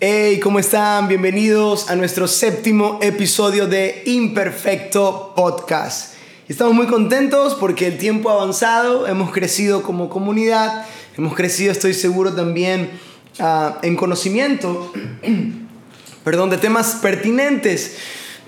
Hey, ¿cómo están? Bienvenidos a nuestro séptimo episodio de Imperfecto Podcast. Estamos muy contentos porque el tiempo ha avanzado, hemos crecido como comunidad, hemos crecido, estoy seguro, también uh, en conocimiento, perdón, de temas pertinentes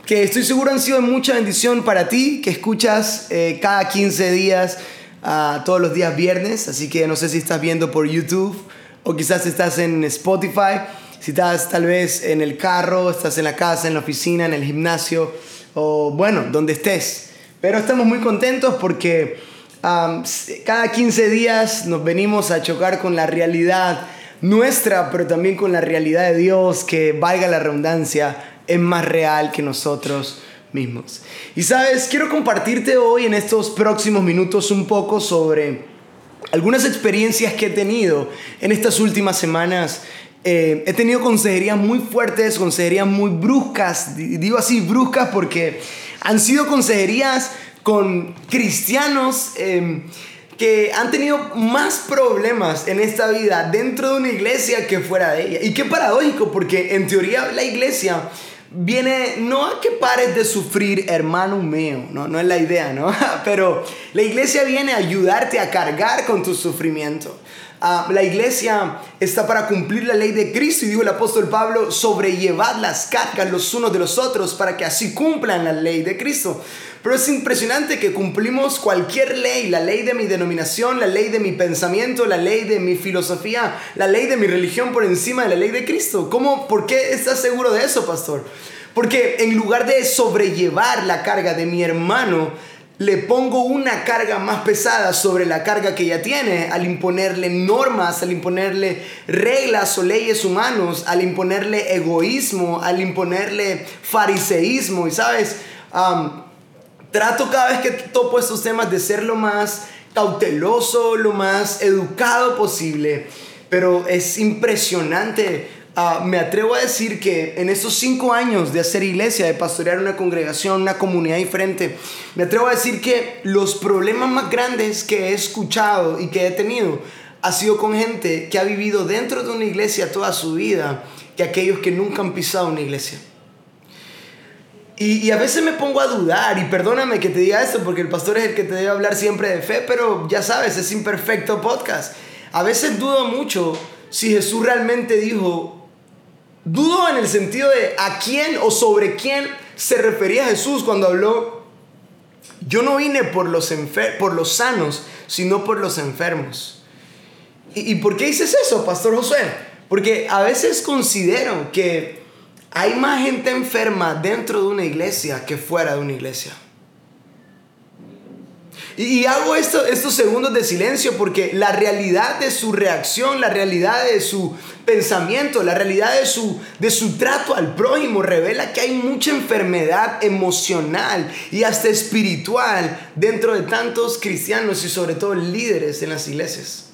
que estoy seguro han sido de mucha bendición para ti, que escuchas eh, cada 15 días, uh, todos los días viernes, así que no sé si estás viendo por YouTube o quizás estás en Spotify si estás tal vez en el carro, estás en la casa, en la oficina, en el gimnasio o bueno, donde estés. Pero estamos muy contentos porque cada 15 días nos venimos a chocar con la realidad nuestra, pero también con la realidad de Dios, que valga la redundancia, es más real que nosotros mismos. Y sabes, quiero compartirte hoy en estos próximos minutos un poco sobre algunas experiencias que he tenido en estas últimas semanas eh, he tenido consejerías muy fuertes, consejerías muy bruscas, digo así bruscas porque han sido consejerías con cristianos em, que han tenido más problemas en esta vida dentro de una iglesia que fuera de ella. Y qué paradójico, porque en teoría la iglesia viene no a que pares de sufrir, hermano mío, no, no es la idea, ¿no? Pero la iglesia viene a ayudarte a cargar con tu sufrimiento. Ah, la iglesia está para cumplir la ley de Cristo y dijo el apóstol Pablo, sobrellevad las cargas los unos de los otros para que así cumplan la ley de Cristo. Pero es impresionante que cumplimos cualquier ley, la ley de mi denominación, la ley de mi pensamiento, la ley de mi filosofía, la ley de mi religión por encima de la ley de Cristo. ¿Cómo? ¿Por qué estás seguro de eso, pastor? Porque en lugar de sobrellevar la carga de mi hermano, le pongo una carga más pesada sobre la carga que ya tiene al imponerle normas, al imponerle reglas o leyes humanos, al imponerle egoísmo, al imponerle fariseísmo. Y sabes, trato cada vez que topo estos temas de ser lo más cauteloso, lo más educado posible, pero es impresionante Ah, me atrevo a decir que en estos cinco años de hacer iglesia, de pastorear una congregación, una comunidad diferente, me atrevo a decir que los problemas más grandes que he escuchado y que he tenido ha sido con gente que ha vivido dentro de una iglesia toda su vida que aquellos que nunca han pisado una iglesia. Y, y, a veces me pongo a dudar, y perdóname que te diga esto, porque el pastor es el que te debe hablar siempre de fe, pero ya sabes, es imperfecto podcast. A veces dudo mucho si Jesús realmente dijo, Dudo en el sentido de a quién o sobre quién se refería Jesús cuando habló, yo no vine por los, por los sanos, sino por los enfermos. ¿Y, ¿Y por qué dices eso, Pastor José? Porque a veces considero que hay más gente enferma dentro de una iglesia que fuera de una iglesia. Y, hago esto, estos segundos de silencio porque la realidad de su reacción, la realidad de su pensamiento, la realidad de su, de su trato al prójimo revela que hay mucha enfermedad emocional y hasta espiritual dentro de tantos cristianos y sobre todo líderes en las iglesias.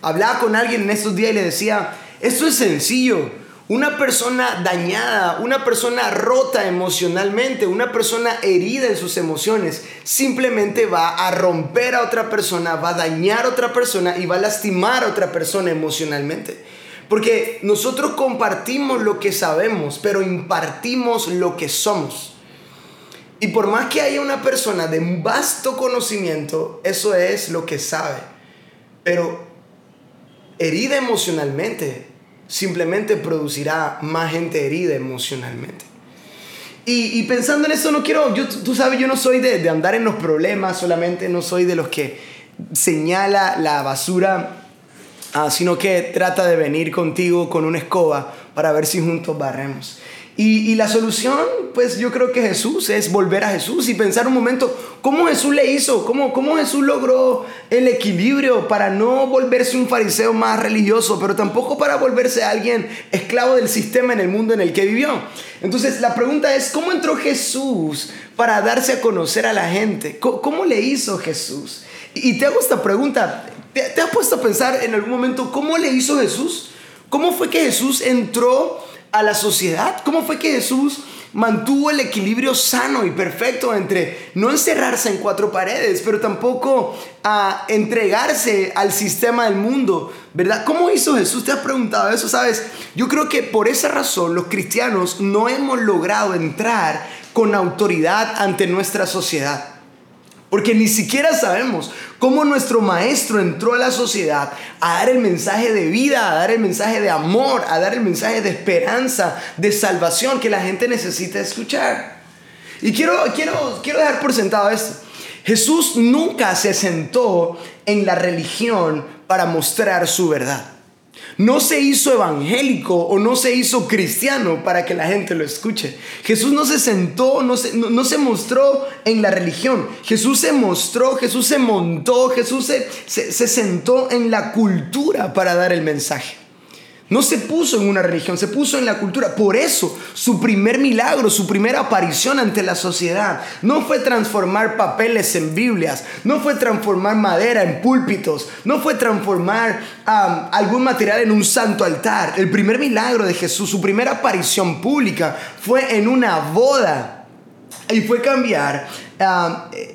Hablaba con alguien en estos días y le decía, esto es sencillo. Una persona dañada, una persona rota emocionalmente, una persona herida en sus emociones, simplemente va a romper a otra persona, va a dañar a otra persona y va a lastimar a otra persona emocionalmente. Porque nosotros compartimos lo que sabemos, pero impartimos lo que somos. Y por más que haya una persona de vasto conocimiento, eso es lo que sabe. Pero herida emocionalmente, simplemente producirá más gente herida emocionalmente. Y, pensando en eso, no quiero, yo, tú sabes, yo no soy de, de, andar en los problemas solamente, no soy de los que señala la basura, ah, sino que trata de venir contigo con una escoba para ver si juntos barremos. Y, la solución, pues yo creo que Jesús es volver a Jesús y pensar un momento, ¿cómo Jesús le hizo? ¿Cómo, ¿Cómo Jesús logró el equilibrio para no volverse un fariseo más religioso, pero tampoco para volverse alguien esclavo del sistema en el mundo en el que vivió? Entonces la pregunta es, ¿cómo entró Jesús para darse a conocer a la gente? ¿Cómo, le hizo Jesús? Y te hago esta pregunta, ¿te, ¿te has puesto a pensar en algún momento cómo le hizo Jesús? ¿Cómo fue que Jesús entró? A la sociedad? ¿Cómo fue que Jesús mantuvo el equilibrio sano y perfecto entre no encerrarse en cuatro paredes, pero tampoco a entregarse al sistema del mundo, ¿verdad? ¿Cómo hizo Jesús? ¿Te has preguntado eso? ¿Sabes? Yo creo que por esa razón los cristianos no hemos logrado entrar con autoridad ante nuestra sociedad. Porque ni siquiera sabemos cómo nuestro maestro entró a la sociedad a dar el mensaje de vida, a dar el mensaje de amor, a dar el mensaje de esperanza, de salvación que la gente necesita escuchar. Y quiero, quiero, quiero dejar por sentado esto. Jesús nunca se sentó en la religión para mostrar su verdad. No se hizo evangélico o no se hizo cristiano para que la gente lo escuche. Jesús no se sentó, no se, no, se mostró en la religión. Jesús se mostró, Jesús se montó, Jesús se, se sentó en la cultura para dar el mensaje. No se puso en una religión, se puso en la cultura. Por eso su primer milagro, su primera aparición ante la sociedad, no fue transformar papeles en Biblias, no fue transformar madera en púlpitos, no fue transformar algún material en un santo altar. El primer milagro de Jesús, su primera aparición pública, fue en una boda y fue cambiar,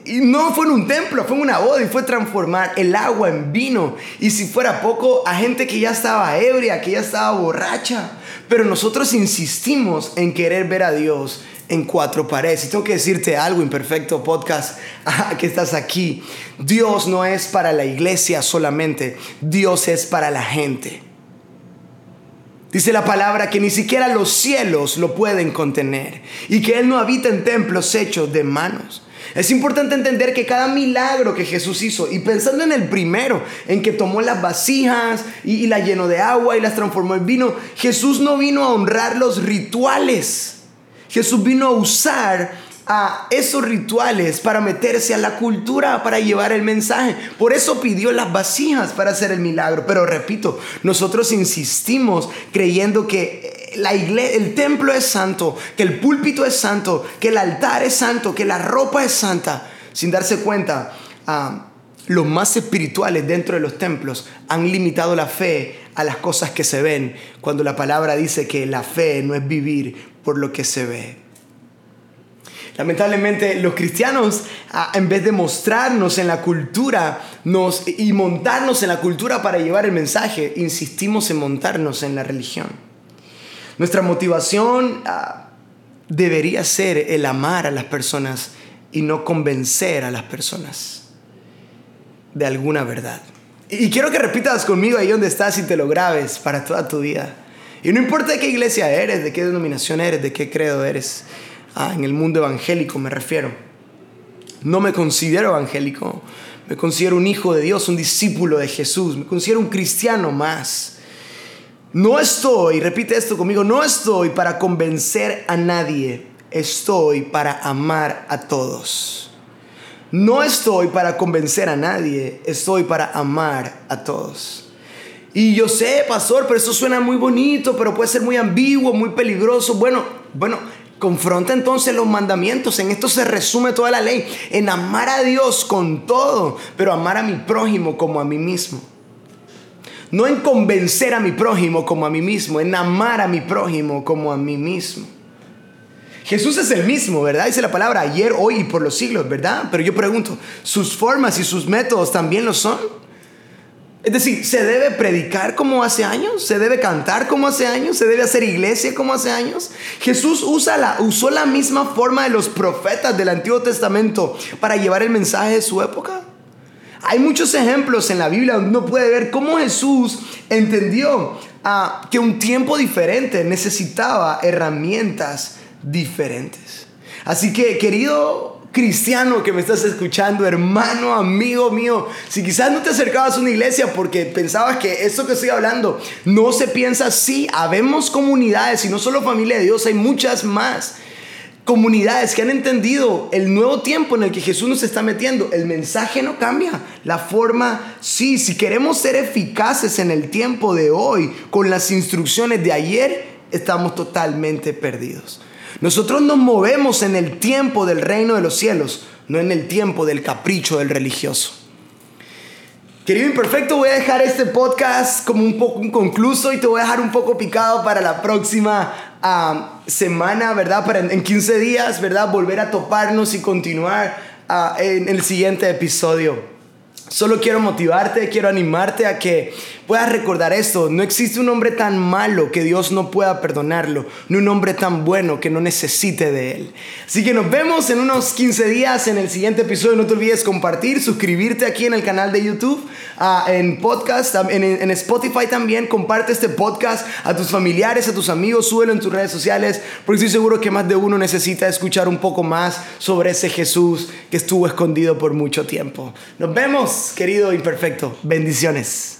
y no fue en un templo, fue en una boda y fue transformar el agua en vino. Y si fuera poco, a gente que ya estaba ebria, que ya estaba borracha. Pero nosotros insistimos en querer ver a Dios en cuatro paredes. Y tengo que decirte algo, imperfecto podcast, que estás aquí. Dios no es para la iglesia solamente, Dios es para la gente. Dice la palabra que ni siquiera los cielos lo pueden contener y que Él no habita en templos hechos de manos. Es importante entender que cada milagro que Jesús hizo, y pensando en el primero, en que tomó las vasijas y, y las llenó de agua y las transformó en vino, Jesús no vino a honrar los rituales. Jesús vino a usar a esos rituales para meterse a la cultura, para llevar el mensaje. Por eso pidió las vasijas para hacer el milagro. Pero repito, nosotros insistimos creyendo que la iglesia, el templo es santo, que el púlpito es santo, que el altar es santo, que la ropa es santa, sin darse cuenta. Ah, los más espirituales dentro de los templos han limitado la fe a las cosas que se ven, cuando la palabra dice que la fe no es vivir por lo que se ve. Lamentablemente los cristianos, ah, en vez de mostrarnos en la cultura nos, y montarnos en la cultura para llevar el mensaje, insistimos en montarnos en la religión. Nuestra motivación ah, debería ser el amar a las personas y no convencer a las personas de alguna verdad. Y quiero que repitas conmigo ahí donde estás y te lo grabes para toda tu vida. Y no importa de qué iglesia eres, de qué denominación eres, de qué credo eres. Ah, en el mundo evangélico me refiero. No me considero evangélico, me considero un hijo de Dios, un discípulo de Jesús, me considero un cristiano más. No estoy, repite esto conmigo, no estoy para convencer a nadie, estoy para amar a todos. No estoy para convencer a nadie, estoy para amar a todos. Y yo sé, pastor, pero eso suena muy bonito, pero puede ser muy ambiguo, muy peligroso. Bueno, bueno, Confronta entonces los mandamientos. En esto se resume toda la ley. En amar a Dios con todo, pero amar a mi prójimo como a mí mismo. No en convencer a mi prójimo como a mí mismo, en amar a mi prójimo como a mí mismo. Jesús es el mismo, ¿verdad? Dice la palabra ayer, hoy y por los siglos, ¿verdad? Pero yo pregunto, ¿sus formas y sus métodos también lo son? Es decir, ¿se debe predicar como hace años? ¿Se debe cantar como hace años? ¿Se debe hacer iglesia como hace años? Jesús usa la, usó la misma forma de los profetas del Antiguo Testamento para llevar el mensaje de su época. Hay muchos ejemplos en la Biblia donde uno puede ver cómo Jesús entendió ah, que un tiempo diferente necesitaba herramientas diferentes. Así que, querido cristiano que me estás escuchando, hermano, amigo mío, si quizás no te acercabas a una iglesia porque pensabas que esto que estoy hablando no se piensa así, habemos comunidades y no solo familia de Dios, hay muchas más comunidades que han entendido el nuevo tiempo en el que Jesús nos está metiendo. El mensaje no cambia, la forma sí. Si queremos ser eficaces en el tiempo de hoy con las instrucciones de ayer, estamos totalmente perdidos. Nosotros nos movemos en el tiempo del reino de los cielos, no en el tiempo del capricho del religioso. Querido imperfecto, voy a dejar este podcast como un poco inconcluso y te voy a dejar un poco picado para la próxima ah, semana, ¿verdad? Para en 15 días, ¿verdad? Volver a toparnos y continuar ah, en el siguiente episodio. Solo quiero motivarte, quiero animarte a que puedas recordar esto. No existe un hombre tan malo que Dios no pueda perdonarlo, ni un hombre tan bueno que no necesite de él. Así que nos vemos en unos 15 días en el siguiente episodio. No te olvides compartir, suscribirte aquí en el canal de YouTube, ah, en podcast, en, en, Spotify también. Comparte este podcast a tus familiares, a tus amigos, súbelo en tus redes sociales, porque estoy seguro que más de uno necesita escuchar un poco más sobre ese Jesús que estuvo escondido por mucho tiempo. Nos vemos, querido imperfecto. Bendiciones.